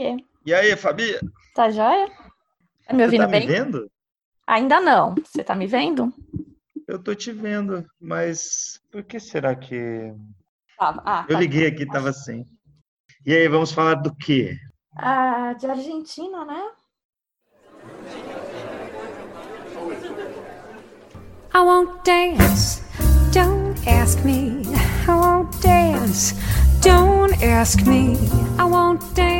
Oiê. E aí, Fabi? Tá joia? Tá me ouvindo Você tá bem? me vendo? Ainda não. Você tá me vendo? Eu tô te vendo, mas por que será que. Tá. Ah, Eu tá. liguei aqui, tava sem. E aí, vamos falar do quê? Ah, de Argentina, né? I won't dance. Don't ask me. I won't dance. Don't ask me. I won't dance.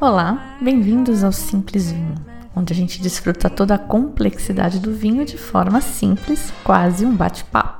Olá, bem-vindos ao Simples Vinho, onde a gente desfruta toda a complexidade do vinho de forma simples, quase um bate-papo.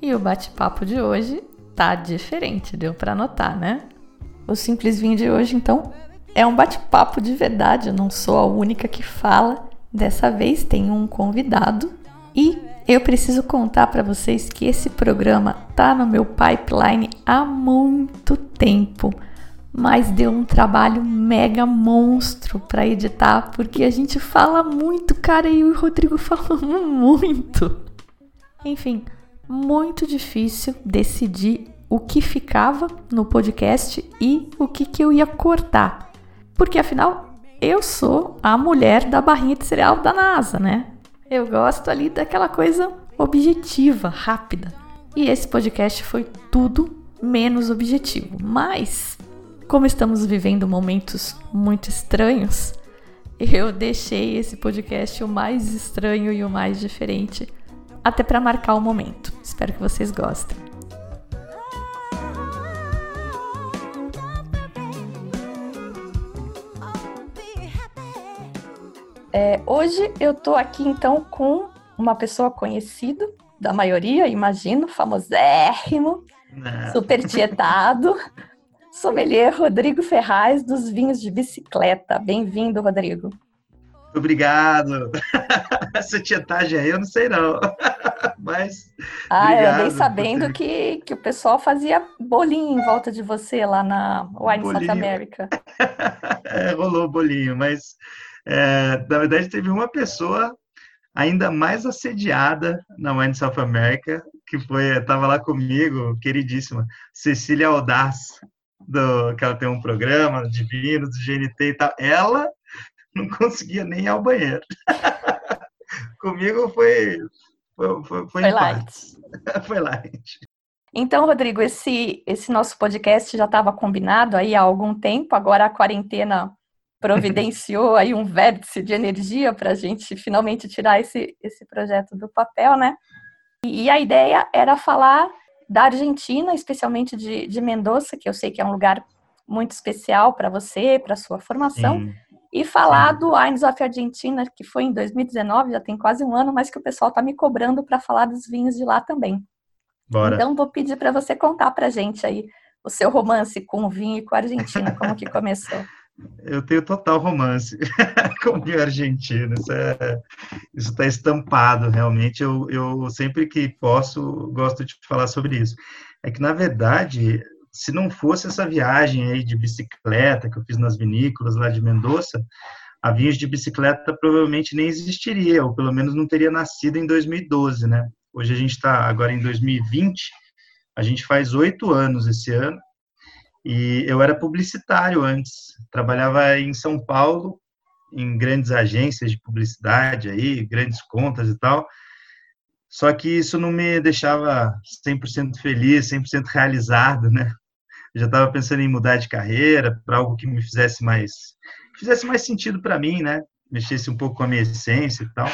E o bate-papo de hoje tá diferente, deu pra notar, né? O Simples Vinho de hoje, então, é um bate-papo de verdade. Eu não sou a única que fala. Dessa vez tem um convidado e eu preciso contar pra vocês que esse programa tá no meu pipeline há muito tempo, mas deu um trabalho mega monstro pra editar, porque a gente fala muito, cara, e o Rodrigo falou muito. Enfim, muito difícil decidir o que ficava no podcast e o que, que eu ia cortar. Porque afinal, eu sou a mulher da barrinha de cereal da NASA, né? Eu gosto ali daquela coisa objetiva, rápida. E esse podcast foi tudo menos objetivo. Mas, como estamos vivendo momentos muito estranhos, eu deixei esse podcast o mais estranho e o mais diferente até para marcar o momento. Espero que vocês gostem. É, hoje eu tô aqui então com uma pessoa conhecida da maioria, imagino, famosérrimo, Né? super tietado, sommelier Rodrigo Ferraz dos vinhos de bicicleta. Bem-vindo, Rodrigo. Obrigado. Essa tietagem aí eu não sei não. Mas Ah, eu andei Obrigado, sabendo que, que o pessoal fazia bolinho em volta de você lá na Wine South Bolinho. America. é, rolou o bolinho. Mas é, na verdade teve uma pessoa ainda mais assediada na Wine South America, que foi, estava lá comigo, queridíssima, Cecília Audaz, do, que ela tem um programa de vinhos, do GNT e tal. Ela não conseguia nem ir ao banheiro. Comigo foi foi, foi, foi, Foi light. foi light. Então, Rodrigo, esse, esse nosso podcast já estava combinado aí há algum tempo, agora a quarentena providenciou aí um vértice de energia para a gente finalmente tirar esse, esse projeto do papel, né? E, e a ideia era falar da Argentina, especialmente de, de Mendoza, que eu sei que é um lugar muito especial para você, para sua formação, Sim. e falar Sim. do Wines of Argentina, que foi em 2019, já tem quase um ano, mas que o pessoal está me cobrando para falar dos vinhos de lá também. Bora. Então, vou pedir para você contar para gente aí o seu romance com o vinho e com a Argentina, como que começou. Eu tenho total romance com o vinho argentino. Isso é, está estampado, realmente. Eu, eu sempre que posso gosto de falar sobre isso. É que na verdade, se não fosse essa viagem aí de bicicleta que eu fiz nas vinícolas lá de Mendoza, a vinhos de bicicleta provavelmente nem existiria, ou pelo menos não teria nascido em 2012, né? Hoje a gente está agora em 2020. A gente faz oito anos esse ano. E eu era publicitário antes, trabalhava em São Paulo, em grandes agências de publicidade aí, grandes contas e tal. Só que isso não me deixava 100% feliz, 100% realizado, né? Eu já estava pensando em mudar de carreira para algo que me fizesse mais fizesse mais sentido para mim, né? Mexesse um pouco com a minha essência e tal.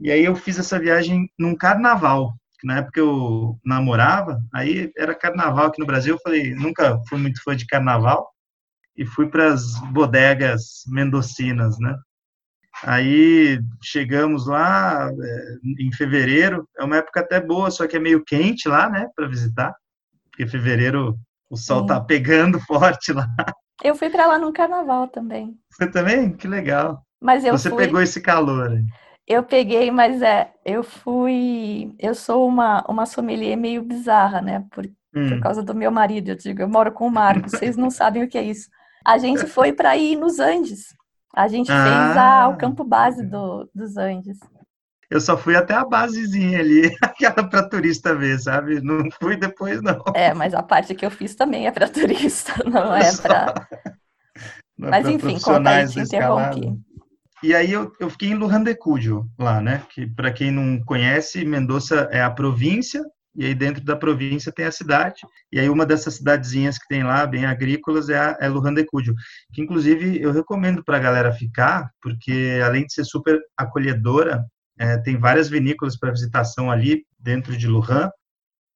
E aí eu fiz essa viagem num carnaval. Que na época eu namorava, aí era carnaval aqui no Brasil, eu falei, nunca fui muito fã de carnaval, e fui para as bodegas mendocinas, né? Aí chegamos lá é, em fevereiro, é uma época até boa, só que é meio quente lá, né, para visitar, porque fevereiro o sol Sim. tá pegando forte lá. Eu fui para lá no carnaval também. Você também? Que legal. Mas eu Você fui... pegou esse calor. Hein? Eu peguei, mas é, eu fui, eu sou uma uma sommelier meio bizarra, né? Por, hum. por causa do meu marido, eu digo, eu moro com o Marcos, vocês não sabem o que é isso. A gente foi para ir nos Andes. A gente ah. fez a, o campo base do, dos Andes. Eu só fui até a basezinha ali, aquela para turista ver, sabe? Não fui depois, não. É, mas a parte que eu fiz também é para turista, não é para. É mas enfim, conta aí, te interrompi. E aí eu, eu fiquei em Lujan de Cuyo, lá, né? Que para quem não conhece, Mendoza é a província e aí dentro da província tem a cidade, e aí uma dessas cidadezinhas que tem lá, bem agrícolas, é, a, é Lujan de Cuyo, que inclusive eu recomendo para a galera ficar, porque além de ser super acolhedora, é, tem várias vinícolas para visitação ali dentro de Lujan,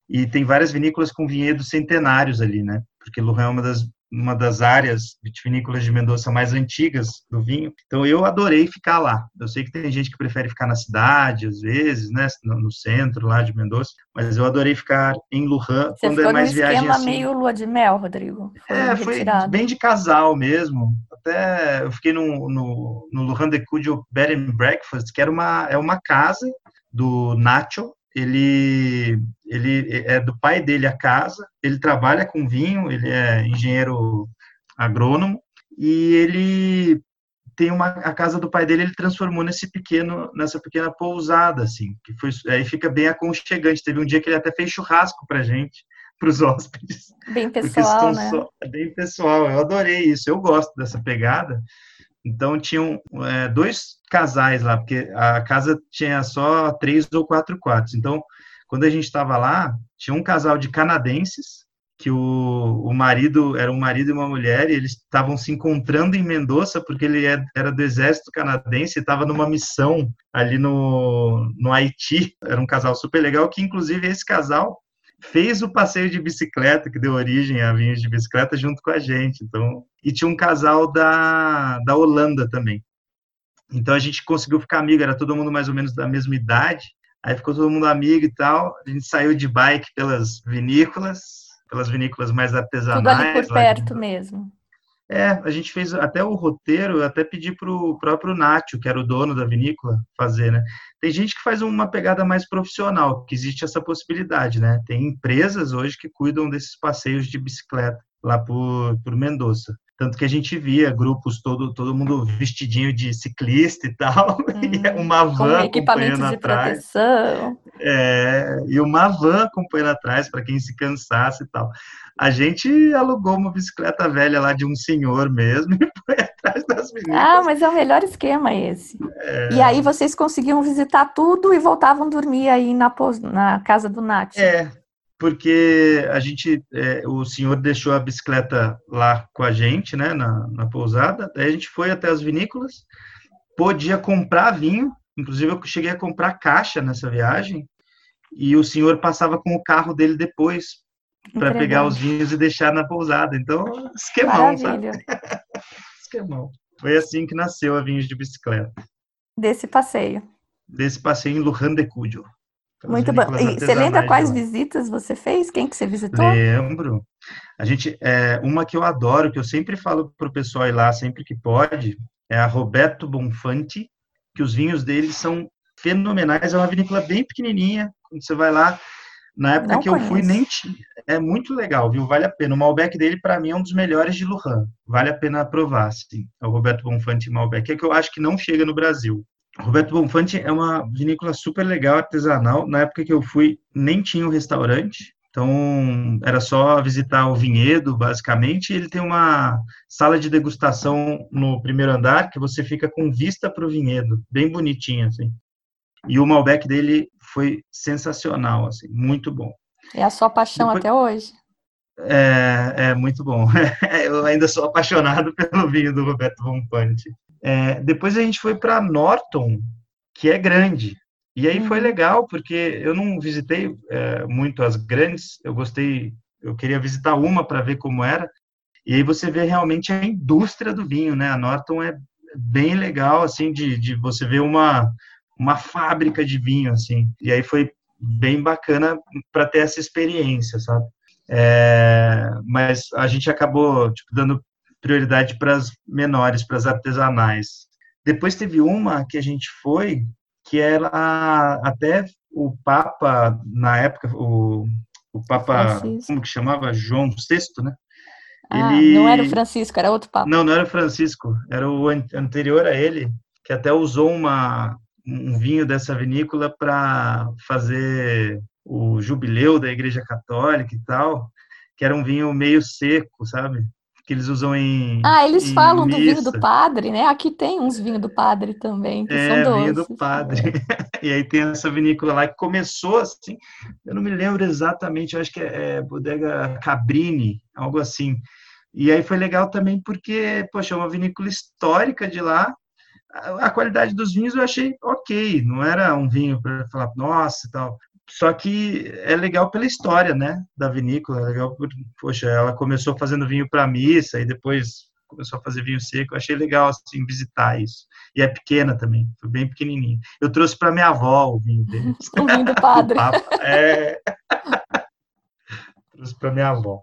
e tem várias vinícolas com vinhedos centenários ali, né? Porque Lujan é uma das uma das áreas vitivinícolas de Mendoza mais antigas do vinho. Então eu adorei ficar lá. Eu sei que tem gente que prefere ficar na cidade, às vezes, né, no, centro lá de Mendoza, mas eu adorei ficar em Lujan Você quando é mais viagem assim. meio lua de mel, Rodrigo. Foi é, foi bem de casal mesmo. Até eu fiquei no, no, no Lujan de Cudio Bed and Breakfast, que era uma é uma casa do Nacho, ele, ele é do pai dele a casa, ele trabalha com vinho, ele é engenheiro agrônomo, e ele tem uma a casa do pai dele ele transformou nesse pequeno nessa pequena pousada assim que foi aí fica bem aconchegante. Teve um dia que ele até fez churrasco para gente para os hóspedes. Bem pessoal né? só, bem pessoal. Eu adorei isso eu gosto dessa pegada então tinham é, dois casais lá, porque a casa tinha só três ou quatro quartos. Então, quando a gente estava lá, tinha um casal de canadenses que o, o marido era um marido e uma mulher e eles estavam se encontrando em Mendoza porque ele é, era do exército canadense e estava numa missão ali no, no Haiti. Era um casal super legal que inclusive esse casal fez o passeio de bicicleta que deu origem a vinhos de bicicleta junto com a gente. Então, e tinha um casal da, da Holanda também. Então a gente conseguiu ficar amigo, era todo mundo mais ou menos da mesma idade. Aí ficou todo mundo amigo e tal. A gente saiu de bike pelas vinícolas, pelas vinícolas mais artesanais. Tudo ali por perto de... mesmo. É, a gente fez até o roteiro, eu até pedi para o próprio Nátio, que era o dono da vinícola, fazer, né? Tem gente que faz uma pegada mais profissional, que existe essa possibilidade, né? Tem empresas hoje que cuidam desses passeios de bicicleta lá por, por Mendoza. Tanto que a gente via grupos, todo, todo mundo vestidinho de ciclista e tal, hum, e uma van acompanhando atrás. Proteção. É, e uma van acompanhando atrás para quem se cansasse e tal. A gente alugou uma bicicleta velha lá de um senhor mesmo e foi atrás das meninas. Ah, mas é o melhor esquema esse. É... E aí vocês conseguiam visitar tudo e voltavam dormir aí na, na casa do Nath. É, porque a gente, é, o senhor deixou a bicicleta lá com a gente, né, na, na pousada, daí a gente foi até as vinícolas, podia comprar vinho, inclusive eu cheguei a comprar caixa nessa viagem, e o senhor passava com o carro dele depois para pegar os vinhos e deixar na pousada. Então, esquemão, Maravilha. sabe? esquemão. Foi assim que nasceu a Vinhos de Bicicleta. Desse passeio. Desse passeio em Lujan de Cuyo. Muito bom. E você lembra quais visitas você fez? Quem que você visitou? Lembro. A gente, é, uma que eu adoro, que eu sempre falo para o pessoal ir lá sempre que pode, é a Roberto Bonfanti, que os vinhos dele são fenomenais. É uma vinícola bem pequenininha. Quando você vai lá, na época Não que conheço. eu fui, nem tinha. É muito legal, viu? Vale a pena. O Malbec dele, para mim, é um dos melhores de Lujan. Vale a pena provar, sim. É o Roberto Bonfante Malbec. É que eu acho que não chega no Brasil. Roberto Bonfante é uma vinícola super legal, artesanal. Na época que eu fui, nem tinha um restaurante. Então, era só visitar o vinhedo, basicamente. Ele tem uma sala de degustação no primeiro andar, que você fica com vista para o vinhedo, bem bonitinho, assim. E o Malbec dele foi sensacional, assim, muito bom. É a sua paixão Depois, até hoje? É, é muito bom. Eu ainda sou apaixonado pelo vinho do Roberto Rompante. É, depois a gente foi para Norton, que é grande. E aí foi Uhum. legal, porque eu não visitei é, muito as grandes, eu gostei, eu queria visitar uma para ver como era, e aí você vê realmente a indústria do vinho, né? A Norton é bem legal, assim, de, de você ver uma, uma fábrica de vinho, assim, e aí foi bem bacana para ter essa experiência, sabe? É, mas a gente acabou tipo, dando prioridade para as menores, para as artesanais. Depois teve uma que a gente foi, que era até o Papa, na época, o, o Papa, Francisco. como que chamava? João VI, né? Ah, Ele- não era o Francisco, era outro papo. Não, não era o Francisco, era o an- anterior a ele, que até usou uma, um vinho dessa vinícola para fazer o jubileu da Igreja Católica e tal, que era um vinho meio seco, sabe? Que eles usam em. Ah, eles em falam do vinho do missa. padre, né? Aqui tem uns vinhos do padre também, que É, são doces. vinho do padre. E aí tem essa vinícola lá que começou assim, eu não me lembro exatamente, eu acho que é, é Bodega Cabrini, algo assim. E aí foi legal também porque, poxa, é uma vinícola histórica de lá. A a qualidade dos vinhos eu achei ok, não era um vinho para falar, nossa e tal. Só que é legal pela história, né, da vinícola, é legal por, poxa, ela começou fazendo vinho para missa e depois começou a fazer vinho seco. Eu achei legal assim visitar isso. E é pequena também, foi bem pequenininha. Eu trouxe para minha avó o vinho dele. O vinho do padre. É. trouxe para minha avó.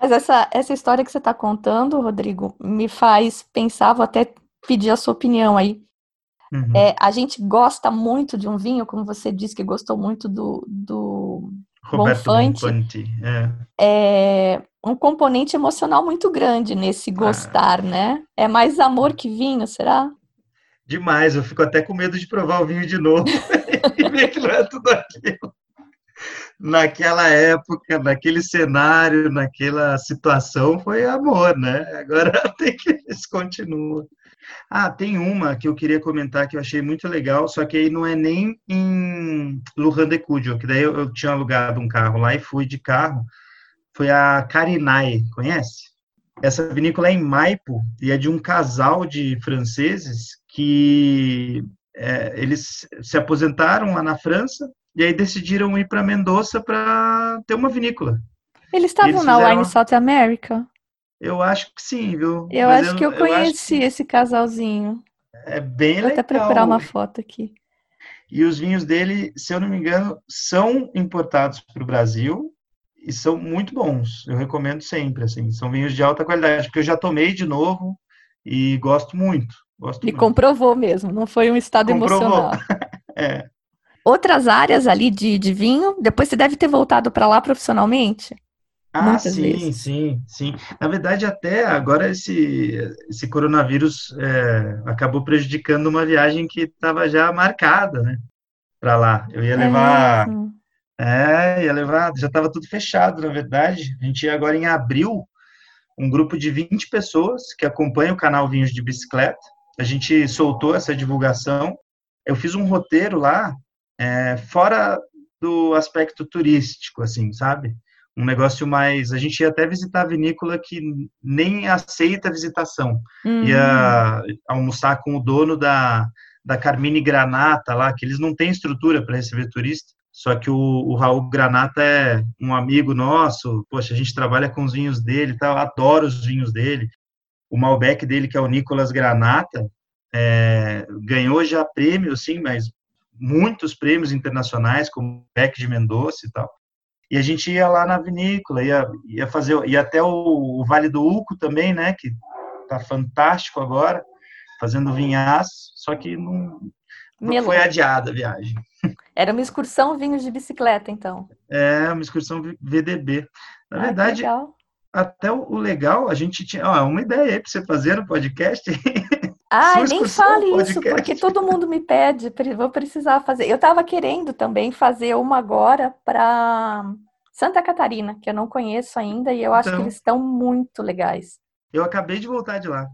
Mas essa, essa história que você está contando, Rodrigo, me faz pensar, vou até pedir a sua opinião aí. Uhum. É, a gente gosta muito de um vinho, como você disse que gostou muito do, do Roberto Bonfante. Bonfanti. É. é um componente emocional muito grande nesse gostar, né? É mais amor que vinho, será? Demais, eu fico até com medo de provar o vinho de novo e ver que não é tudo aquilo. Naquela época, naquele cenário, naquela situação, foi amor, né? Agora tem que se continua. Ah, tem uma que eu queria comentar que eu achei muito legal, só que aí não é nem em Lujan de Cudio, que daí eu, eu tinha alugado um carro lá e fui de carro. Foi a Carinai, conhece? Essa vinícola é em Maipo e é de um casal de franceses que é, eles se aposentaram lá na França e aí decidiram ir para Mendoza para ter uma vinícola. Eles estavam na Wine South America. Eu acho que sim, viu? Eu Mas acho que eu acho conheci esse casalzinho. que é bem Vou até legal. procurar uma foto aqui. E os vinhos dele, se eu não me engano, são importados para o Brasil e são muito bons. Eu recomendo sempre, assim. São vinhos de alta qualidade, porque eu já tomei de novo e gosto muito. Gosto E muito. comprovou mesmo, não foi um estado Comprovou. emocional. É. Outras áreas ali de, de vinho, depois você deve ter voltado para lá profissionalmente. Ah, sim, vezes. sim, sim. Na verdade, até agora esse, esse coronavírus é, acabou prejudicando uma viagem que estava já marcada, né? Para lá. Eu ia levar. mesmo. É, ia levar. Já estava tudo fechado, na verdade. A gente ia agora em abril, um grupo de 20 pessoas que acompanha o canal Vinhos de Bicicleta. A gente soltou essa divulgação. Eu fiz um roteiro lá, é, fora do aspecto turístico, assim, sabe? Um negócio mais. A gente ia até visitar a vinícola que nem aceita visitação. Hum. Ia almoçar com o dono da, da Carmine Granata lá, que eles não têm estrutura para receber turista. Só que o, o Raul Granata é um amigo nosso. Poxa, a gente trabalha com os vinhos dele, e tal, adoro os vinhos dele. O Malbec dele, que é o Nicolas Granata, é, ganhou já prêmios, sim, mas muitos prêmios internacionais, como o Beck de Mendoza e tal. E a gente ia lá na vinícola, ia, ia fazer, ia até o, o Vale do Uco também, né, que tá fantástico agora, fazendo vinhaço, só que não, não foi adiada a viagem. Era uma excursão vinhos de bicicleta, então. É uma excursão VDB. Na Ah, verdade, até o, o legal, a gente tinha, ó, uma ideia aí para você fazer no podcast. Ai, Sua nem fale isso, podcast. porque todo mundo me pede, vou precisar fazer. Eu estava querendo também fazer uma agora para Santa Catarina, que eu não conheço ainda, e eu acho que Então. eles estão muito legais. Eu acabei de voltar de lá.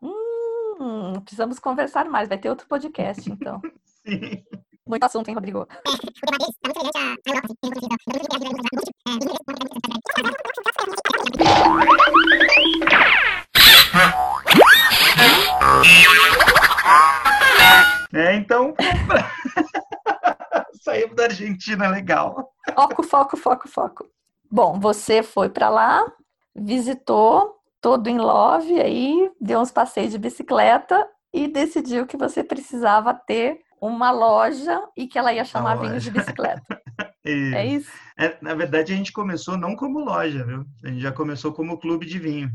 Hum, precisamos conversar mais, vai ter outro podcast, então. Sim. Muito assunto, hein, Rodrigo? É, então, Saímos da Argentina, legal. Foco, foco, foco, foco. Bom, você foi para lá, visitou, todo em love, aí deu uns passeios de bicicleta e decidiu que você precisava ter uma loja e que ela ia chamar vinhos de bicicleta. isso. É isso? É, na verdade, a gente começou não como loja, viu? A gente já começou como clube de vinho,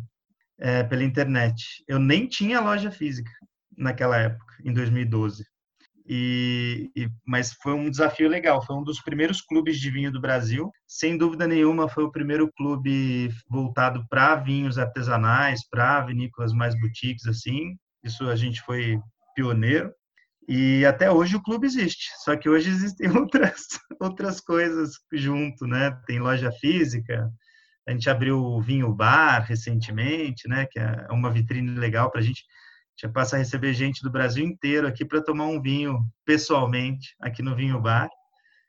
é, pela internet. Eu nem tinha loja física naquela época, em 2012. E, e, mas foi um desafio legal. Foi um dos primeiros clubes de vinho do Brasil. Sem dúvida nenhuma, foi o primeiro clube voltado para vinhos artesanais, para vinícolas mais boutiques, assim. Isso a gente foi pioneiro. E até hoje o clube existe, só que hoje existem outras, outras coisas junto, né? Tem loja física, a gente abriu o Vinho Bar recentemente, né? Que é uma vitrine legal para a gente. Já passa a receber gente do Brasil inteiro aqui para tomar um vinho pessoalmente aqui no Vinho Bar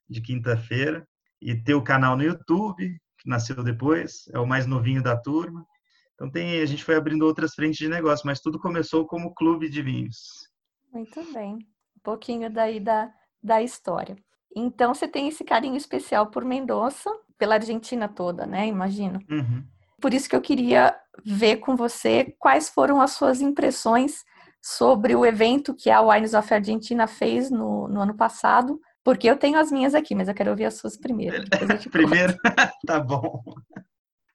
de quinta-feira e ter o canal no YouTube que nasceu depois, é o mais novinho da turma. Então tem, a gente foi abrindo outras frentes de negócio, mas tudo começou como clube de vinhos. Muito bem. Um pouquinho daí da, da história. Então, você tem esse carinho especial por Mendoza, pela Argentina toda, né? Imagino. Uhum. Por isso que eu queria ver com você quais foram as suas impressões sobre o evento que a Wines of Argentina fez no, no ano passado, porque eu tenho as minhas aqui, mas eu quero ouvir as suas primeiro. primeiro, tá bom.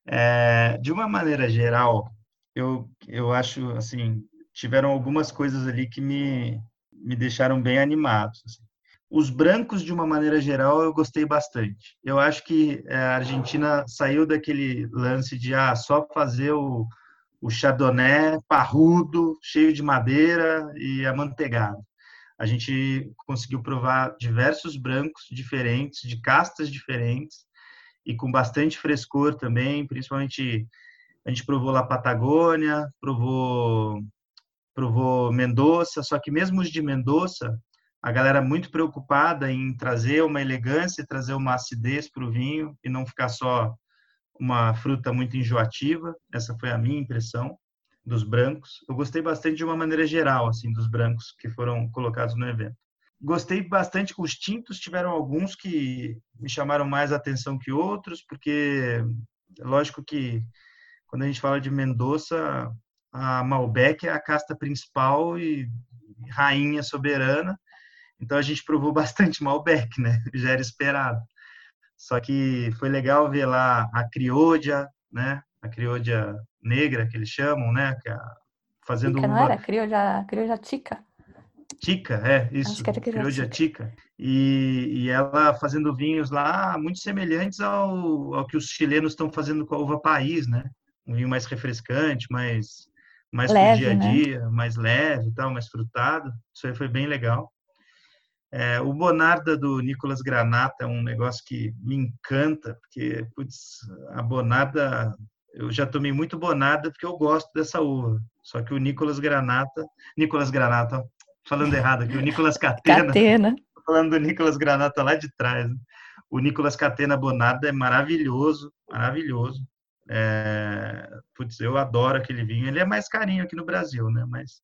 É, de uma maneira geral, eu, eu acho, assim, tiveram algumas coisas ali que me, me deixaram bem animados. Assim. Os brancos, de uma maneira geral, eu gostei bastante. Eu acho que é, a Argentina saiu daquele lance de ah, só fazer o, o chardonnay parrudo, cheio de madeira e amanteigado. A gente conseguiu provar diversos brancos diferentes, de castas diferentes, e com bastante frescor também, principalmente a gente provou lá Patagônia, provou provou Mendoza, só que mesmo os de Mendoza, a galera muito preocupada em trazer uma elegância, trazer uma acidez para o vinho e não ficar só uma fruta muito enjoativa. Essa foi a minha impressão dos brancos. Eu gostei bastante de uma maneira geral, assim, dos brancos que foram colocados no evento. Gostei bastante. Os tintos tiveram alguns que me chamaram mais atenção que outros, porque lógico que quando a gente fala de Mendoza, a Malbec é a casta principal e rainha soberana. Então a gente provou bastante Malbec, né? Já era esperado. Só que foi legal ver lá a criodia, né? A criodia negra que eles chamam, né? Que é fazendo tica, não era criodia, criodia tica. Tica, é, isso. Criodia tica. E, e ela fazendo vinhos lá muito semelhantes ao, ao que os chilenos estão fazendo com a uva país, né? Um vinho mais refrescante, mais mais leve, pro dia a né? dia, né? mais leve e tal, mais frutado. Isso aí foi bem legal. É, o Bonarda do Nicolas Granata é um negócio que me encanta, porque putz, a Bonarda, eu já tomei muito Bonarda porque eu gosto dessa uva. Só que o Nicolas Granata, Nicolas Granata, falando errado aqui, o Nicolas Catena, Catena. falando do Nicolas Granata lá de trás. Né? O Nicolas Catena Bonarda é maravilhoso, maravilhoso. É, putz, eu adoro aquele vinho. Ele é mais carinho aqui no Brasil, né? Mas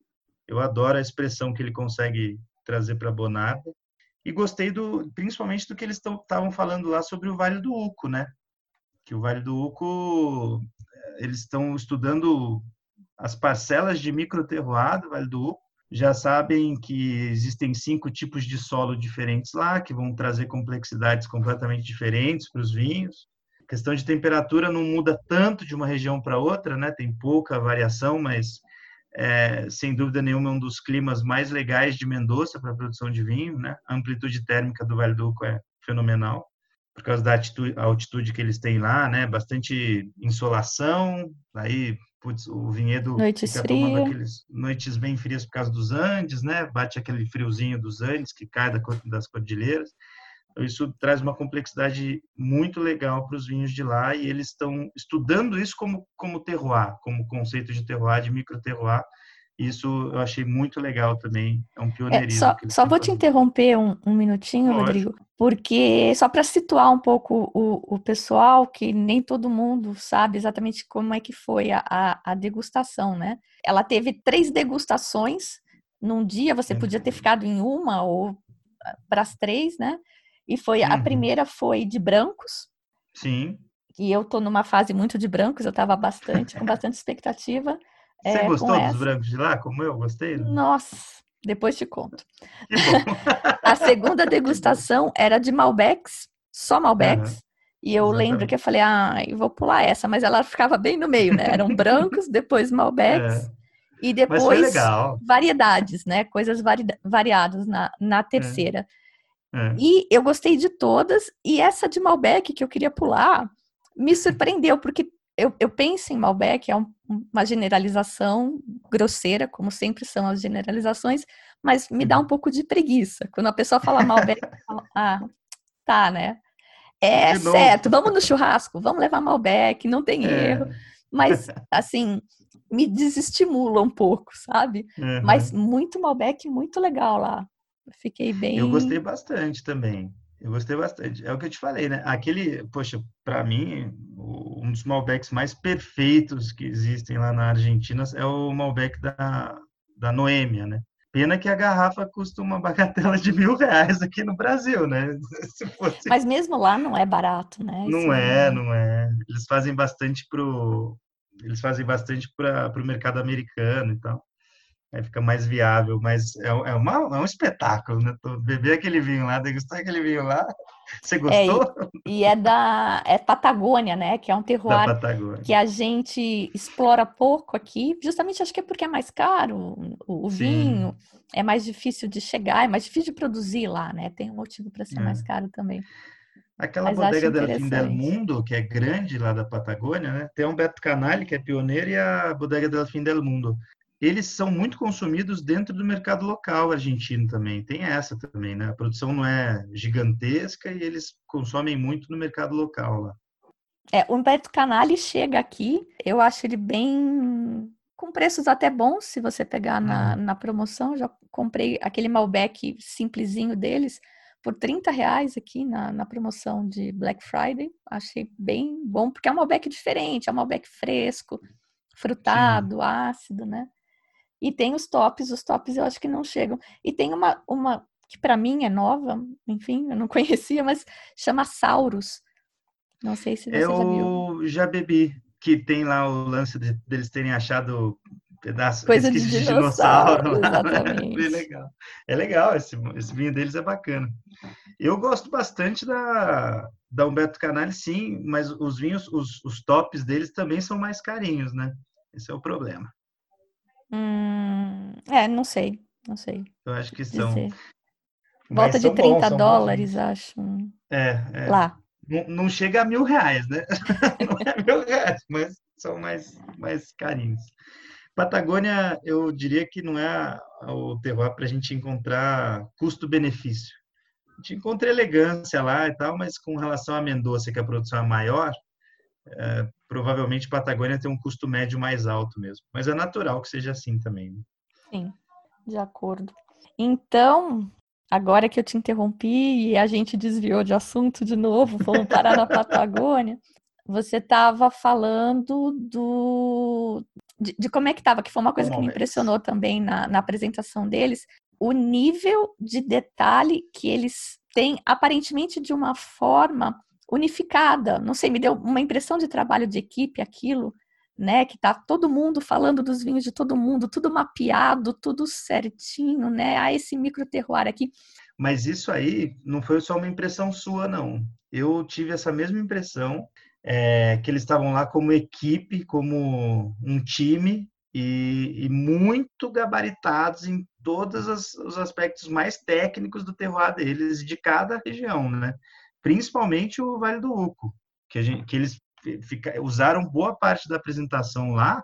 eu adoro a expressão que ele consegue trazer para Bonarda. E gostei do, principalmente do que eles estavam falando lá sobre o Vale do Uco, né? Que o Vale do Uco, eles estão estudando as parcelas de microterroir do Vale do Uco. Já sabem que existem cinco tipos de solo diferentes lá, que vão trazer complexidades completamente diferentes para os vinhos. A questão de temperatura não muda tanto de uma região para outra, né? Tem pouca variação, mas é, sem dúvida nenhuma é um dos climas mais legais de Mendoza para a produção de vinho, né? A amplitude térmica do Vale do Uco é fenomenal por causa da altitude, altitude que eles têm lá, né? Bastante insolação, aí putz, o vinhedo noites fica tomando aqueles noites bem frias por causa dos Andes, né? Bate aquele friozinho dos Andes que cai das cordilheiras. Isso traz uma complexidade muito legal para os vinhos de lá e eles estão estudando isso como, como terroir, como conceito de terroir, de micro terroir. Isso eu achei muito legal também, é um pioneirismo. É, só só vou te interromper um, um minutinho, Lógico. Rodrigo, porque só para situar um pouco o, o pessoal, que nem todo mundo sabe exatamente como é que foi a, a, a degustação, né? Ela teve três degustações num dia, você podia ter ficado em uma ou para as três, né? E foi a Uhum. primeira foi de brancos, Sim. e eu tô numa fase muito de brancos, eu tava bastante, com bastante expectativa. Você é, gostou dos brancos de lá, como eu gostei? Nossa, depois te conto. A segunda degustação era de Malbecs, só Malbecs. Aham, E eu lembro exatamente. que eu falei, ah, eu vou pular essa, mas ela ficava bem no meio, né? Eram brancos, depois Malbecs É, e depois variedades, né? Coisas vari- variadas na, na terceira. É. E eu gostei de todas, e essa de Malbec que eu queria pular me surpreendeu, porque eu, eu penso em Malbec, é um- uma generalização grosseira, como sempre são as generalizações, mas me dá um pouco de preguiça. Quando a pessoa fala Malbec, ah, tá, né? É certo, vamos no churrasco, vamos levar Malbec, não tem É, erro. Mas, assim, me desestimula um pouco, sabe? aham. Mas muito Malbec, muito legal lá. Fiquei bem. Eu gostei bastante também. Eu gostei bastante. É o que eu te falei, né? Aquele, poxa, para mim, um dos Malbecs mais perfeitos que existem lá na Argentina é o Malbec da, da Noêmia, né? Pena que a garrafa custa uma bagatela de mil reais aqui no Brasil, né? Se fosse... Mas mesmo lá não é barato, né? Não é, não é. Eles fazem bastante pro, eles fazem bastante para o mercado americano e tal. Aí fica mais viável, mas é, é, uma, é um espetáculo, né? Beber aquele vinho lá, degustar aquele vinho lá. Você gostou? E é da é Patagônia, né? Que é um da terroir que a gente explora pouco aqui. Justamente acho que é porque é mais caro o, o vinho, é mais difícil de chegar, é mais difícil de produzir lá, né? Tem um motivo para ser É. mais caro também. Aquela Mas bodega del Fim del. Mundo, que é grande lá da Patagônia, né? Tem um Beto Canali, que é pioneiro, e a bodega del Fim del Mundo. Eles são muito consumidos dentro do mercado local argentino também. Tem essa também, né? A produção não é gigantesca e eles consomem muito no mercado local lá. É, o Humberto Canali chega aqui, eu acho ele bem com preços até bons, se você pegar na, na promoção. Já comprei aquele Malbec simplesinho deles por 30 reais aqui na, na promoção de Black Friday. Achei bem bom, porque é um Malbec diferente, é um Malbec fresco, frutado, ácido, né? E tem os tops, os tops eu acho que não chegam. E tem uma, uma que para mim é nova, enfim, eu não conhecia, mas chama Saurus. Não sei se você já viu. Eu já bebi, que tem lá o lance de, deles terem achado pedaço Coisa de dinossauro, lá, né? exatamente. Bem legal. É legal, esse, esse vinho deles é bacana. Eu gosto bastante da, da Humberto Canali, sim, mas os vinhos, os, os tops deles também são mais carinhos, né? Esse é o problema. Hum, é, não sei, não sei Eu acho que são. dizer. Volta de são bons, 30 são bons dólares, vinhos. acho. É, é. Lá. Não, não chega a mil reais, né? Não é mil reais, mas são mais, mais carinhos. Patagônia, eu diria que não é o terroir para a gente encontrar custo-benefício. A gente encontra elegância lá e tal, mas com relação à Mendoza, que a produção é maior, é, provavelmente Patagônia tem um custo médio mais alto mesmo. Mas é natural que seja assim também. né? Sim, de acordo. Então, agora que eu te interrompi e a gente desviou de assunto de novo, vamos parar na Patagônia. Você estava falando do de, de como é que estava, que foi uma coisa que me impressionou também na, na apresentação deles, o nível de detalhe que eles têm, aparentemente de uma forma unificada. Não sei, me deu uma impressão de trabalho de equipe aquilo, né? Que tá todo mundo falando dos vinhos de todo mundo, tudo mapeado, tudo certinho, né? Ah, esse micro terroir aqui. Mas isso aí não foi só uma impressão sua, não. Eu tive essa mesma impressão, é, que eles estavam lá como equipe, como um time, e, e muito gabaritados em todos os, os aspectos mais técnicos do terroir deles, de cada região, né? Principalmente o Vale do Uco, que, gente, que eles fica, usaram boa parte da apresentação lá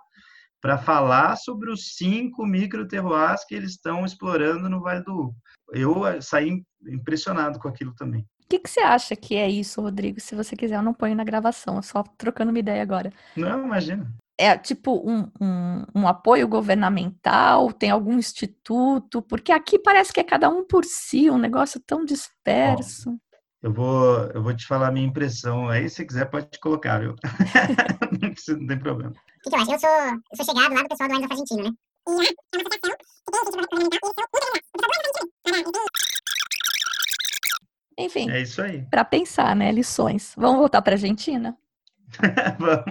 para falar sobre os cinco micro terroirs que eles estão explorando no Vale do Uco. Eu eh, saí impressionado com aquilo também. O que, que você acha que é isso, Rodrigo? Se você quiser, eu não ponho na gravação, só trocando uma ideia agora. Não, imagina. É tipo um, um, um apoio governamental? Tem algum instituto? Porque aqui parece que é cada um por si, um negócio tão disperso. Eu vou, eu vou te falar a minha impressão. Aí, se quiser, pode te colocar, viu? não, precisa, não tem problema. O que, que eu acho? Eu sou, eu sou chegado lá do pessoal do Enzo Argentino, né? E lá é uma associação que tem governamental e eles são ultra legais. O pessoal do Enzo Argentino. Enfim, É isso aí. para pensar, né? Lições. Vamos voltar para Argentina? Vamos.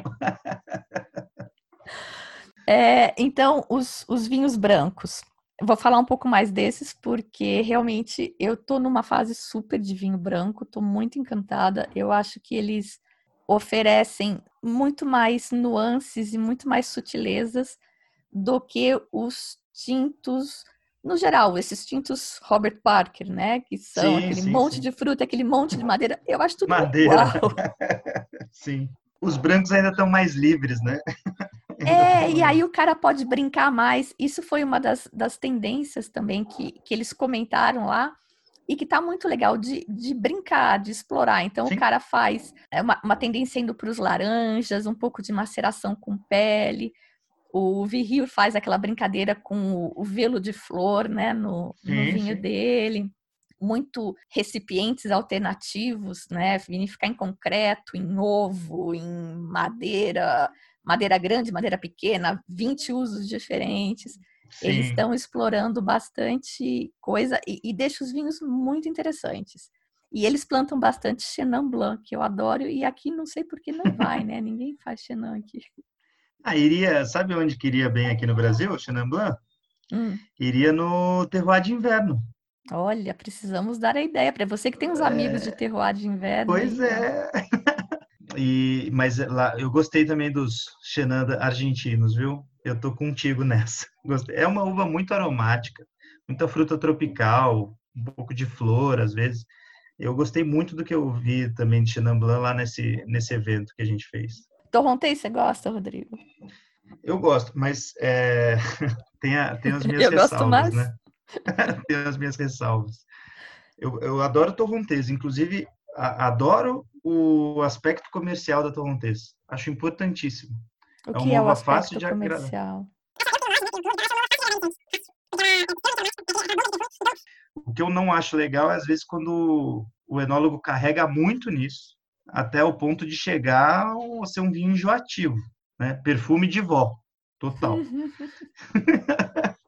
É, então, os, os vinhos brancos. Vou falar um pouco mais desses, porque realmente eu tô numa fase super de vinho branco, tô muito encantada. Eu acho que eles oferecem muito mais nuances e muito mais sutilezas do que os tintos, no geral, esses tintos Robert Parker, né? Que são Sim, aquele sim, monte sim. de fruta, aquele monte de madeira. Eu acho tudo Madeira. igual. Sim. Os brancos ainda estão mais livres, né? É, tão- e aí o cara pode brincar mais. Isso foi uma das, das tendências também que, que eles comentaram lá e que tá muito legal de, de brincar, de explorar. Então Sim. o cara faz é, uma, uma tendência indo para os laranjas, um pouco de maceração com pele. O Viril faz aquela brincadeira com o, o velo de flor, né, no, no Sim, vinho sim. dele. Muito recipientes alternativos, né? Vinificar em concreto, em ovo, em madeira, madeira grande, madeira pequena, 20 usos diferentes. Eles Sim. estão explorando bastante coisa e, e deixa os vinhos muito interessantes. E eles plantam bastante Chenin Blanc, que eu adoro, e aqui não sei por que não vai, né? Ninguém faz Chenin aqui. Ah, iria, sabe onde que iria bem aqui no Brasil, Chenin Blanc? Hum, Iria no terroir de inverno. olha, precisamos dar a ideia para você que tem uns amigos de terroir de inverno. Pois aí, ó. é. E, mas lá, eu gostei também dos Chenin argentinos, viu? Eu tô contigo nessa. Gostei. É uma uva muito aromática, muita fruta tropical, um pouco de flor às vezes. Eu gostei muito do que eu vi também de Chenin Blanc lá nesse, nesse evento que a gente fez. Torrontei, você gosta, Rodrigo? Eu gosto, mas é, tem, a, tem as minhas Eu gosto ressalvas, mais. né? tem as minhas ressalvas. Eu, eu adoro Torrontés, inclusive a- adoro o aspecto comercial da Torrontés. Acho importantíssimo. O É que uma é o aspecto fácil de agradar. comercial? O que eu não acho legal é, às vezes, quando o enólogo carrega muito nisso, até o ponto de chegar a ser um vinho enjoativo, né? Perfume de vó, total.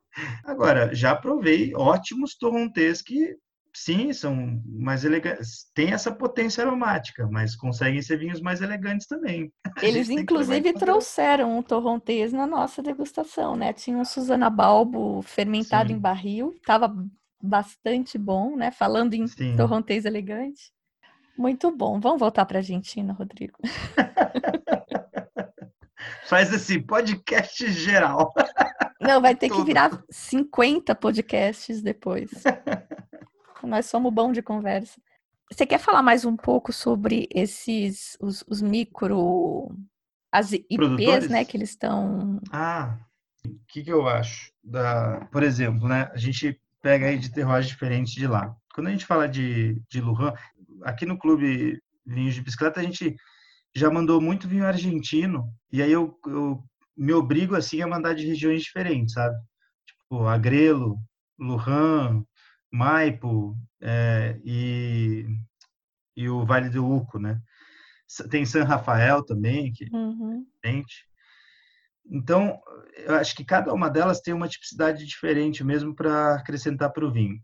Agora, já provei ótimos torrontés que, sim, são mais elegantes, têm essa potência aromática, mas conseguem ser vinhos mais elegantes também. Eles, tem que inclusive, trouxeram um torrontês na nossa degustação, né? Tinha um Susana Balbo fermentado Sim. em barril, tava bastante bom, né? Falando em Sim. torrontês elegante. Muito bom. Vamos voltar para a Argentina, Rodrigo. Faz esse podcast geral. Não, vai ter que Tudo. virar 50 podcasts depois. Nós somos bom de conversa. Você quer falar mais um pouco sobre esses, os, os micro, as IPs, Produtores? né, que eles estão... Ah, o que, que eu acho? Da, por exemplo, né? A gente pega aí de terroirs diferentes de lá. Quando a gente fala de, de Lujan, aqui no clube Vinhos de Bicicleta, a gente já mandou muito vinho argentino, e aí eu, eu me obrigo, assim, a mandar de regiões diferentes, sabe? Tipo, Agrelo, Lujan, Maipo, é, e, e o Vale do Uco, né? Tem San Rafael também, que Uhum. diferente. Então, eu acho que cada uma delas tem uma tipicidade diferente mesmo para acrescentar para o vinho.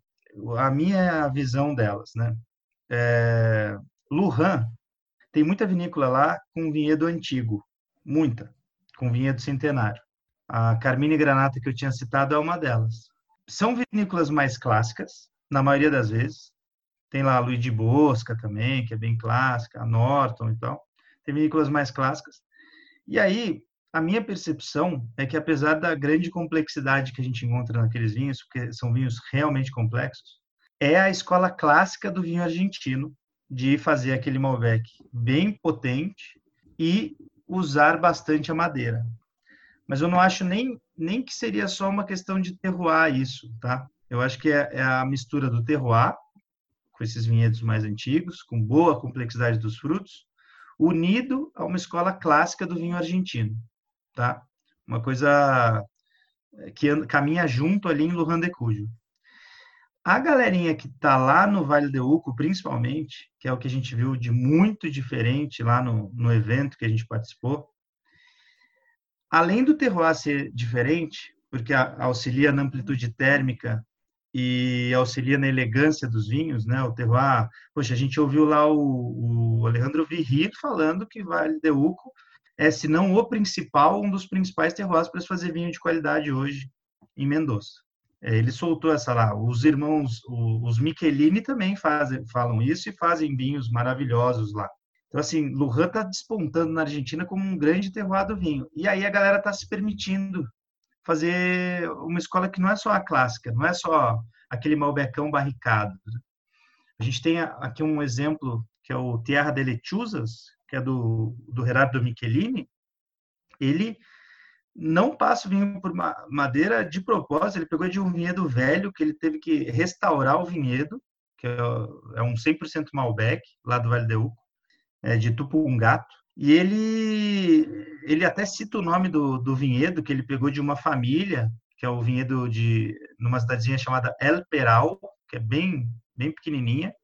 A minha é a visão delas, né? É, Lujan tem muita vinícola lá com vinhedo antigo, muita, com vinhedo centenário. A Carmine Granata que eu tinha citado é uma delas. São vinícolas mais clássicas, na maioria das vezes. Tem lá a Luiz de Bosca também, que é bem clássica, a Norton e tal. Tem vinícolas mais clássicas. E aí, a minha percepção é que, apesar da grande complexidade que a gente encontra naqueles vinhos, porque são vinhos realmente complexos, é a escola clássica do vinho argentino de fazer aquele Malbec bem potente e usar bastante a madeira. Mas eu não acho nem, nem que seria só uma questão de terroir isso, tá? Eu acho que é, é a mistura do terroir, com esses vinhedos mais antigos, com boa complexidade dos frutos, unido a uma escola clássica do vinho argentino, tá? Uma coisa que anda- caminha junto ali em Lujan de Cuyo. A galerinha que está lá no Vale do Uco, principalmente, que é o que a gente viu de muito diferente lá no, no evento que a gente participou, além do terroir ser diferente, porque auxilia na amplitude térmica e auxilia na elegância dos vinhos, né? O terroir. Poxa, a gente ouviu lá o, o Alejandro Virri falando que Vale de Uco é, se não o principal, um dos principais terroirs para se fazer vinho de qualidade hoje em Mendoza. É, ele soltou essa lá. Os irmãos, os Michelini também fazem, falam isso e fazem vinhos maravilhosos lá. Então, assim, Lujan está despontando na Argentina como um grande terroir do vinho. E aí a galera está se permitindo fazer uma escola que não é só a clássica, não é só aquele malbecão barricado. A gente tem aqui um exemplo que é o Tierra de Lechuzas, que é do, do Gerardo Michelini. Ele não passa o vinho por madeira de propósito, ele pegou de um vinhedo velho que ele teve que restaurar o vinhedo, que é, é um 100% Malbec, lá do Vale de Uco, é, de Tupungato. E ele, ele até cita o nome do, do vinhedo que ele pegou de uma família, que é o vinhedo de numa cidadezinha chamada El Peral, que é bem, bem pequenininha.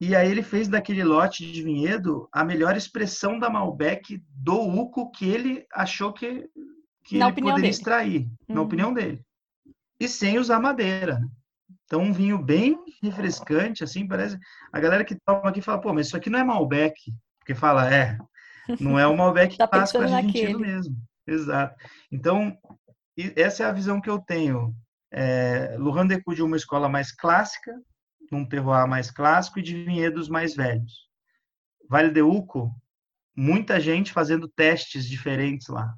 E aí ele fez daquele lote de vinhedo a melhor expressão da Malbec do Uco que ele achou que, que ele poderia dele. extrair, uhum. na opinião dele. E sem usar madeira. Então, um vinho bem refrescante, assim, parece... A galera que toma aqui fala, pô, mas isso aqui não é Malbec. Porque fala, é, não é o Malbec tá clássico argentino naquele. mesmo. Exato. Então, essa é a visão que eu tenho. É, Lujan Decu de uma escola mais clássica, num terroir mais clássico e de vinhedos mais velhos. Vale de Uco, muita gente fazendo testes diferentes lá,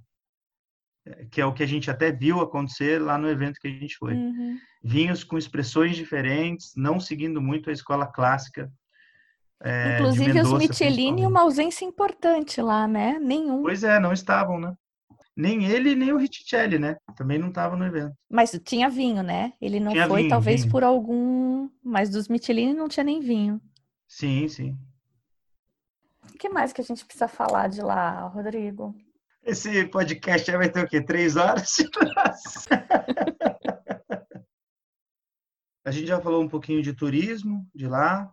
que é o que a gente até viu acontecer lá no evento que a gente foi. Uhum. Vinhos com expressões diferentes, não seguindo muito a escola clássica é, Inclusive Mendoza, os Michelini, uma ausência importante lá, né? Nenhum. Pois é, não estavam, né? Nem ele, nem o Riccicelli, né? Também não estavam no evento. Mas tinha vinho, né? Ele não tinha foi, vinho, talvez, vinho. por algum. Mas dos Michelini não tinha nem vinho. Sim, sim. O que mais que a gente precisa falar de lá, Rodrigo? Esse podcast vai ter o quê? Três horas? a gente já falou um pouquinho de turismo de lá,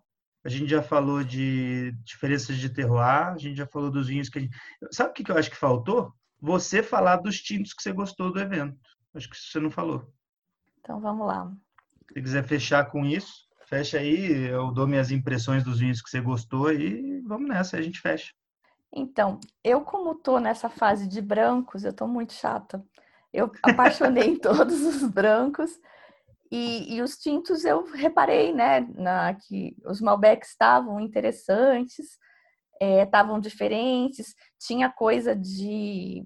a gente já falou de diferenças de terroir, a gente já falou dos vinhos que a gente... Sabe o que eu acho que faltou? Você falar dos tintos que você gostou do evento. Acho que você não falou. Então vamos lá. Se quiser fechar com isso, fecha aí, eu dou minhas impressões dos vinhos que você gostou e vamos nessa, a gente fecha. Então, eu como tô nessa fase de brancos, eu tô muito chata. Eu apaixonei em todos os brancos. E, e, os tintos eu reparei, né, na, que os Malbecs estavam interessantes, estavam é, diferentes, tinha coisa de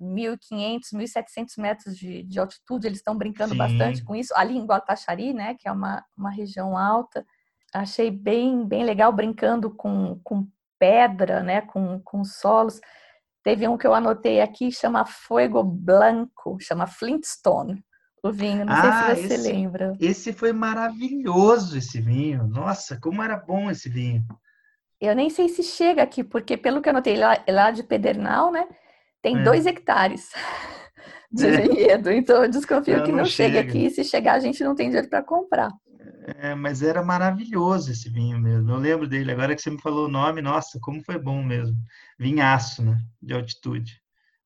1.500, 1.700 metros de, de, altitude, eles estão brincando Sim. bastante com isso. Ali em Guataxari, né, que é uma, uma região alta, achei bem, bem legal brincando com, com pedra, né, com, com solos. Teve um que eu anotei aqui, chama Fuego Blanco, chama Flintstone o vinho. Não ah, sei se você esse, lembra. Esse foi maravilhoso, esse vinho. Nossa, como era bom esse vinho. Eu nem sei se chega aqui, porque pelo que eu notei lá, lá de Pedernal, né? Tem é. dois hectares de é. vinhedo. Então eu desconfio não, que não, não chega. chega aqui. Se chegar, a gente não tem dinheiro para comprar. É, mas era maravilhoso esse vinho mesmo. Eu lembro dele. Agora que você me falou o nome, nossa, como foi bom mesmo. Vinhaço, né? De altitude.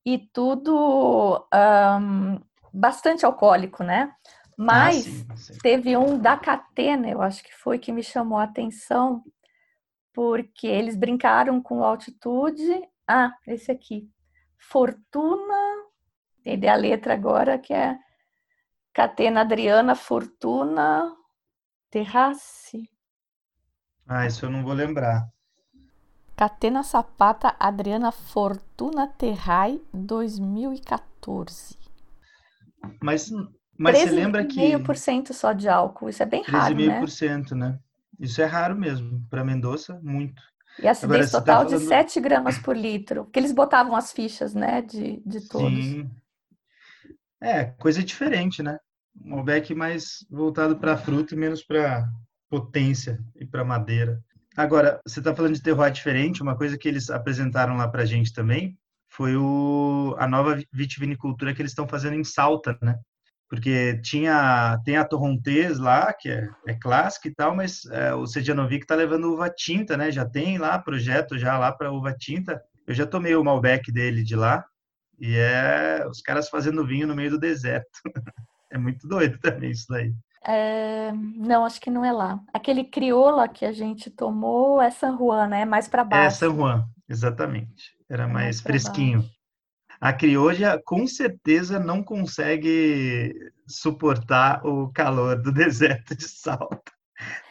E tudo um, bastante alcoólico, né? Mas ah, sim, sim. teve um da Catena, eu acho que foi que me chamou a atenção, porque eles brincaram com altitude. Ah, esse aqui. Fortuna, tem a letra agora que é Catena Adriana Fortuna Terrace. Ah, isso eu não vou lembrar. Catena Sapata Adriana Fortuna Terrai 2014. Mas, mas você lembra que. 13,5% só de álcool, isso é bem raro. 13,5%, né? né? Isso é raro mesmo. Para Mendoza, muito. E acidez Agora, total tá falando... de 7 gramas por litro. Porque eles botavam as fichas, né? De, de todos. Sim. É, coisa diferente, né? Um Malbec mais voltado para fruta e menos para potência e para madeira. Agora, você está falando de terroir diferente, uma coisa que eles apresentaram lá para a gente também foi o, a nova vitivinicultura que eles estão fazendo em Salta, né? Porque tinha, tem a Torrontés lá, que é, é clássica e tal, mas é, o Sedianovic está levando uva tinta, né? Já tem lá projeto já lá para uva tinta. Eu já tomei o Malbec dele de lá e é os caras fazendo vinho no meio do deserto. é muito doido também isso daí. É, não, acho que não é lá. Aquele crioula que a gente tomou é San Juan, né? Mais para É baixo. San Juan, exatamente. Era É mais fresquinho. A crioja com certeza não consegue suportar o calor do deserto de Salta.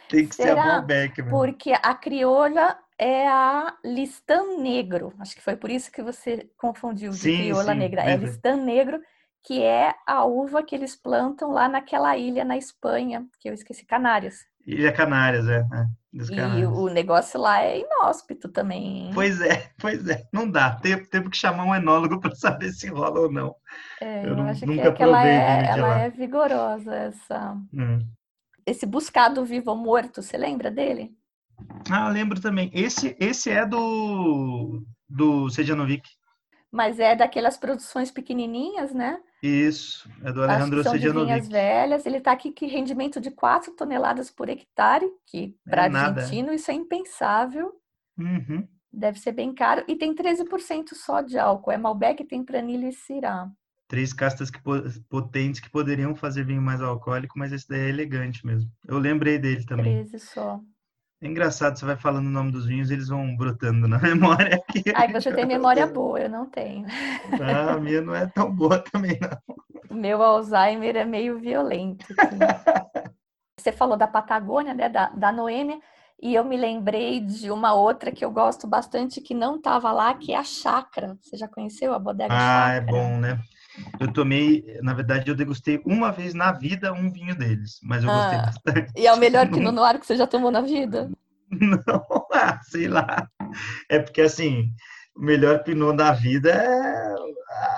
Tem que ser a Será? Malbec, mesmo. Porque a crioula é a Listan Negro. Acho que foi por isso que você confundiu de Sim, crioula sim, negra. É lembro. Listan Negro, que é a uva que eles plantam lá naquela ilha na Espanha, que eu esqueci, Canárias. Ilha Canárias, é. é E Canárias. o negócio lá é inóspito também. hein? Pois é, pois é. Não dá. Tem- Temos que chamar um enólogo para saber se rola ou não. É, eu acho que, nunca é que ela é, ela lá. é vigorosa, essa. Hum. Esse Buscado Vivo ou Morto, você lembra dele? Ah, lembro também. Esse, esse é do do Sejanovic. Mas é daquelas produções pequenininhas, né? Isso, é do Alejandro são de vinhas Sejanovic. velhas. Ele está aqui que rendimento de 4 toneladas por hectare, que para É nada. argentino isso é impensável. Uhum. Deve ser bem caro. E tem 13% só de álcool. É Malbec, Tempranillo e Syrah. Três castas que, po- potentes que poderiam fazer vinho mais alcoólico, mas esse daí é elegante mesmo. Eu lembrei dele também. 13 só. É engraçado, você vai falando o nome dos vinhos, eles vão brotando na memória aqui. Ai, você tem memória boa, eu não tenho. Ah, a minha não é tão boa também, não. O meu Alzheimer é meio violento. assim. Você falou da Patagônia, né? Da, da Noêmia. E eu me lembrei de uma outra que eu gosto bastante, que não estava lá, que é a Chácara. Você já conheceu a bodega Ah, é Chácara? bom, né? Eu tomei, na verdade, eu degustei uma vez na vida um vinho deles, mas eu gostei Ah. bastante. E é o melhor Pinot Noir que você já tomou na vida? Não, ah, sei lá. É porque, assim, o melhor pinot da vida é...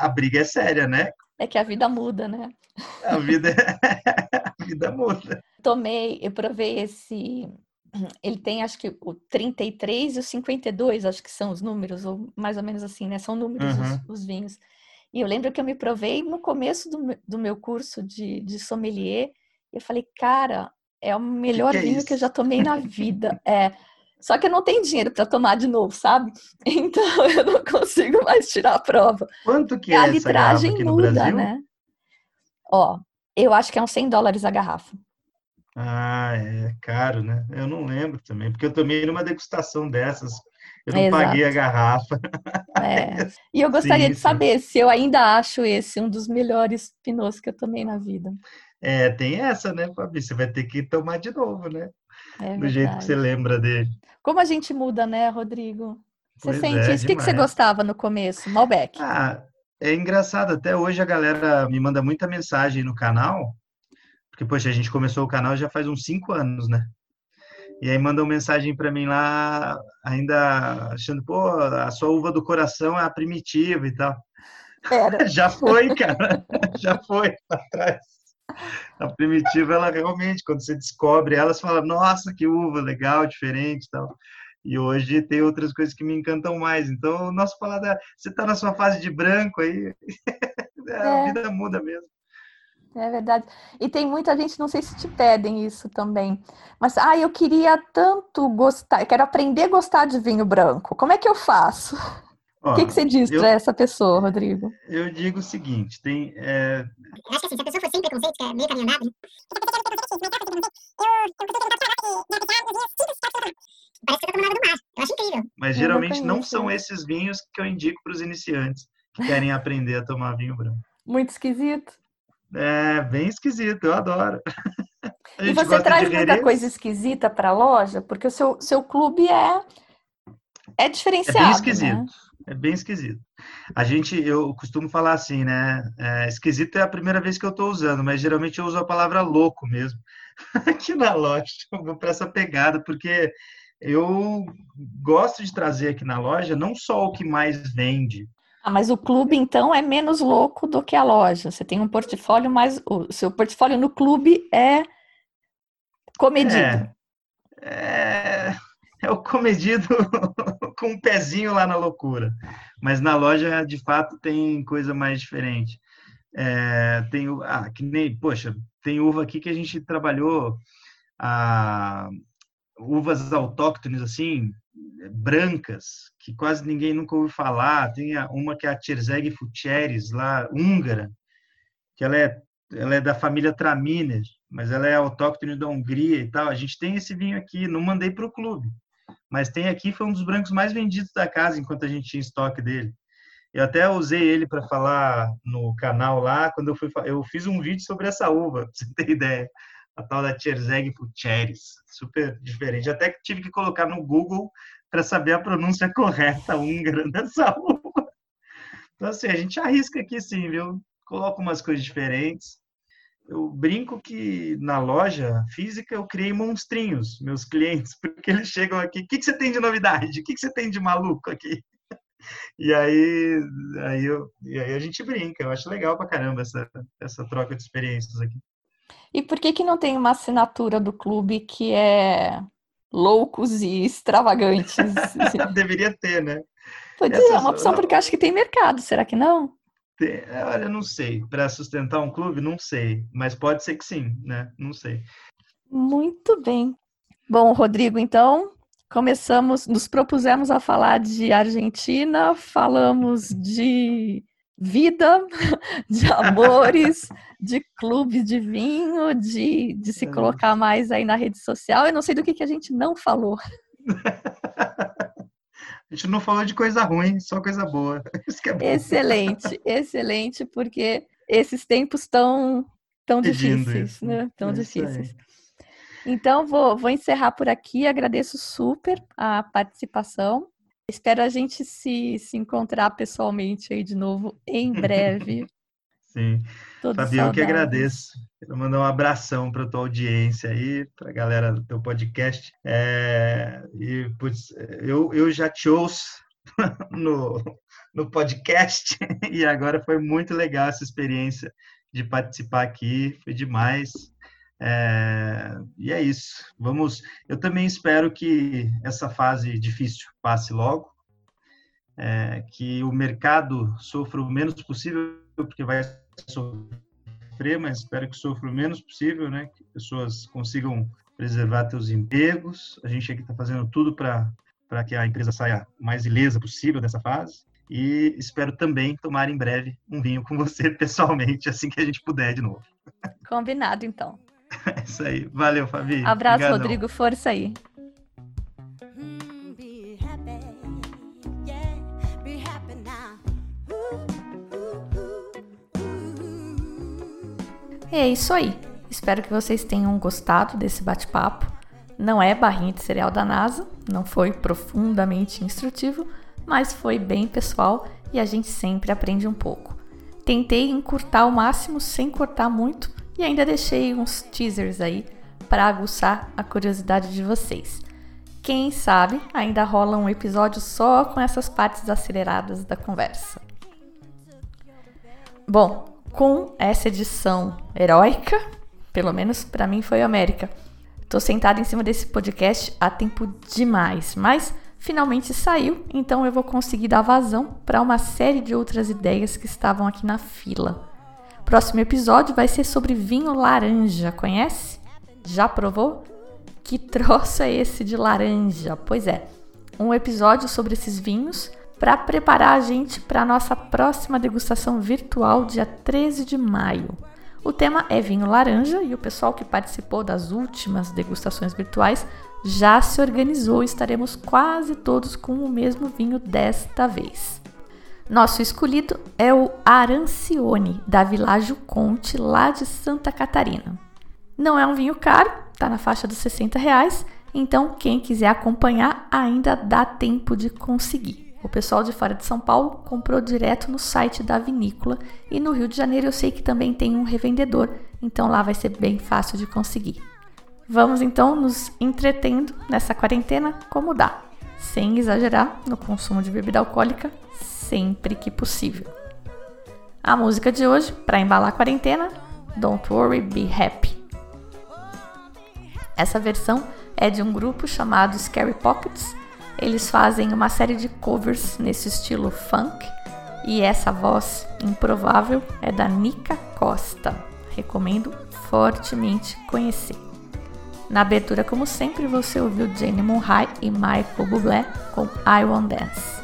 A briga é séria, né? É que a vida muda, né? A vida, a vida muda. Tomei, eu provei esse. Ele tem, acho que o 33 e o 52, acho que são os números, ou mais ou menos assim, né? São números os, Uhum. os vinhos. E eu lembro que eu me provei no começo do, do meu curso de, de sommelier. E eu falei, cara, é o melhor que é vinho que eu isso? já tomei na vida. É. Só que eu não tenho dinheiro para tomar de novo, sabe? Então eu não consigo mais tirar a prova. Quanto que é a litragem muda, Brasil? né? Ó, eu acho que é uns 100 dólares a garrafa. Ah, é caro, né? Eu não lembro também, porque eu tomei numa degustação dessas. Eu não Exato. paguei a garrafa. É. E eu gostaria Sim, de sim. saber se eu ainda acho esse um dos melhores pinots que eu tomei na vida. É, tem essa, né, Fabi? Você vai ter que tomar de novo, né? É Do jeito que você lembra dele. Como a gente muda, né, Rodrigo? Você Pois sente é, isso? O que, que você gostava no começo? Malbec. Ah, é engraçado, até hoje a galera me manda muita mensagem no canal, porque, poxa, a gente começou o canal já faz uns cinco anos, né? E aí mandam mensagem para mim lá, ainda achando, pô, a sua uva do coração é a primitiva e tal. Já foi, cara, já foi para trás. A primitiva, ela realmente, quando você descobre ela, você fala, nossa, que uva legal, diferente e tal. E hoje tem outras coisas que me encantam mais. Então, o nosso paladar, você está na sua fase de branco aí, a É. vida muda mesmo. É verdade. E tem muita gente, não sei se te pedem isso também, mas ah, eu queria tanto gostar, eu quero aprender a gostar de vinho branco. Como é que eu faço? Ó, O que, que você diz eu- para essa pessoa, Rodrigo? Eu digo o seguinte, tem, é, Eu acho que assim, se a pessoa for sem preconceito, que é meio caminho andado, né? Parece que você tá tomando do mar. Eu acho incrível. mas Eu não geralmente não são esse. esses vinhos que eu indico para os iniciantes que querem aprender a tomar vinho branco. Muito esquisito. É bem esquisito, eu adoro. E você traz muita coisa esquisita para a loja, porque o seu, seu clube é é É diferenciado, bem né? esquisito. É bem esquisito. A gente, eu costumo falar assim, né? É, esquisito é a primeira vez que eu estou usando, mas geralmente eu uso a palavra louco mesmo. Aqui na loja, eu vou para essa pegada, porque eu gosto de trazer aqui na loja não só o que mais vende, Ah, mas o clube então é menos louco do que a loja. Você tem um portfólio mais, o seu portfólio no clube é comedido. É, é, é o comedido com um pezinho lá na loucura. Mas na loja, de fato, tem coisa mais diferente. É, tem, ah, que nem, poxa, tem uva aqui que a gente trabalhou, ah, uvas autóctones, assim, brancas, que quase ninguém nunca ouviu falar. Tem uma que é a Terzeg Fucheres, lá, húngara, que ela é, ela é da família Traminer, mas ela é autóctone da Hungria e tal. A gente tem esse vinho aqui, não mandei para o clube, mas tem aqui, foi um dos brancos mais vendidos da casa enquanto a gente tinha estoque dele. Eu até usei ele para falar no canal lá, quando eu fui, eu fiz um vídeo sobre essa uva, pra você ter ideia. A tal da Tcherzeg Pucheres, super diferente. Até que tive que colocar no Google para saber a pronúncia correta húngara dessa uva. Então, assim, a gente arrisca aqui sim, viu? Coloca umas coisas diferentes. Eu brinco que na loja física eu criei monstrinhos, meus clientes, porque eles chegam aqui, o que, que você tem de novidade? O que, que você tem de maluco aqui? E aí, aí, eu, aí a gente brinca, eu acho legal pra caramba essa, essa troca de experiências aqui. E por que que não tem uma assinatura do clube que é loucos e extravagantes? Deveria ter, né? Pode ser, é uma opção porque acho que tem mercado, será que não? Tem, olha, não sei. Para sustentar um clube, não sei. Mas pode ser que sim, né? Não sei. Muito bem. Bom, Rodrigo, então, começamos, nos propusemos a falar de Argentina, falamos de vida, de amores, de clube de vinho, de, de se colocar mais aí na rede social. Eu não sei do que, que a gente não falou. A gente não falou de coisa ruim, só coisa boa. É excelente, excelente, porque esses tempos tão, tão difíceis, isso. né? Tão é difíceis. Então, vou, vou encerrar por aqui. Agradeço super a participação. Espero a gente se, se encontrar pessoalmente aí de novo em breve. Sim. Todo Fabi, eu que agradeço. Quero mandar um abração para a tua audiência aí, para a galera do teu podcast. É, e, putz, eu, eu já te ouço no, no podcast e agora foi muito legal essa experiência de participar aqui, foi demais. É, e é isso. Vamos. Eu também espero que essa fase difícil passe logo, é, que o mercado sofra o menos possível, porque vai sofrer, mas espero que sofra o menos possível, né? Que pessoas consigam preservar seus empregos. A gente aqui está fazendo tudo para para que a empresa saia mais ilesa possível dessa fase. E espero também tomar em breve um vinho com você pessoalmente, assim que a gente puder de novo. Combinado, então. É isso aí. Valeu, Fabi. Abraço, Obrigadão. Rodrigo. Força aí. é isso aí. Espero que vocês tenham gostado desse bate-papo. Não é barrinha de cereal da NASA, não foi profundamente instrutivo, mas foi bem pessoal e a gente sempre aprende um pouco. Tentei encurtar ao máximo sem cortar muito e ainda deixei uns teasers aí para aguçar a curiosidade de vocês. Quem sabe ainda rola um episódio só com essas partes aceleradas da conversa. Bom, com essa edição heróica, pelo menos para mim foi América. Tô sentada em cima desse podcast há tempo demais, mas finalmente saiu, então eu vou conseguir dar vazão para uma série de outras ideias que estavam aqui na fila. Próximo episódio vai ser sobre vinho laranja, conhece? Já provou? Que troço é esse de laranja? Pois é, um episódio sobre esses vinhos para preparar a gente para a nossa próxima degustação virtual, dia 13 de maio. O tema é vinho laranja e o pessoal que participou das últimas degustações virtuais já se organizou e estaremos quase todos com o mesmo vinho desta vez. Nosso escolhido é o Arancione, da Világio Conte, lá de Santa Catarina. Não é um vinho caro, está na faixa dos 60 reais, então quem quiser acompanhar ainda dá tempo de conseguir. O pessoal de fora de São Paulo comprou direto no site da vinícola e no Rio de Janeiro eu sei que também tem um revendedor, então lá vai ser bem fácil de conseguir. Vamos então nos entretendo nessa quarentena como dá, sem exagerar no consumo de bebida alcoólica sempre que possível. A música de hoje, para embalar a quarentena, Don't Worry, Be Happy. Essa versão é de um grupo chamado Scary Pockets eles fazem uma série de covers nesse estilo funk e essa voz improvável é da Nika Costa. Recomendo fortemente conhecer. Na abertura, como sempre, você ouviu Jenny Monhai e Michael Bublé com I Want Dance.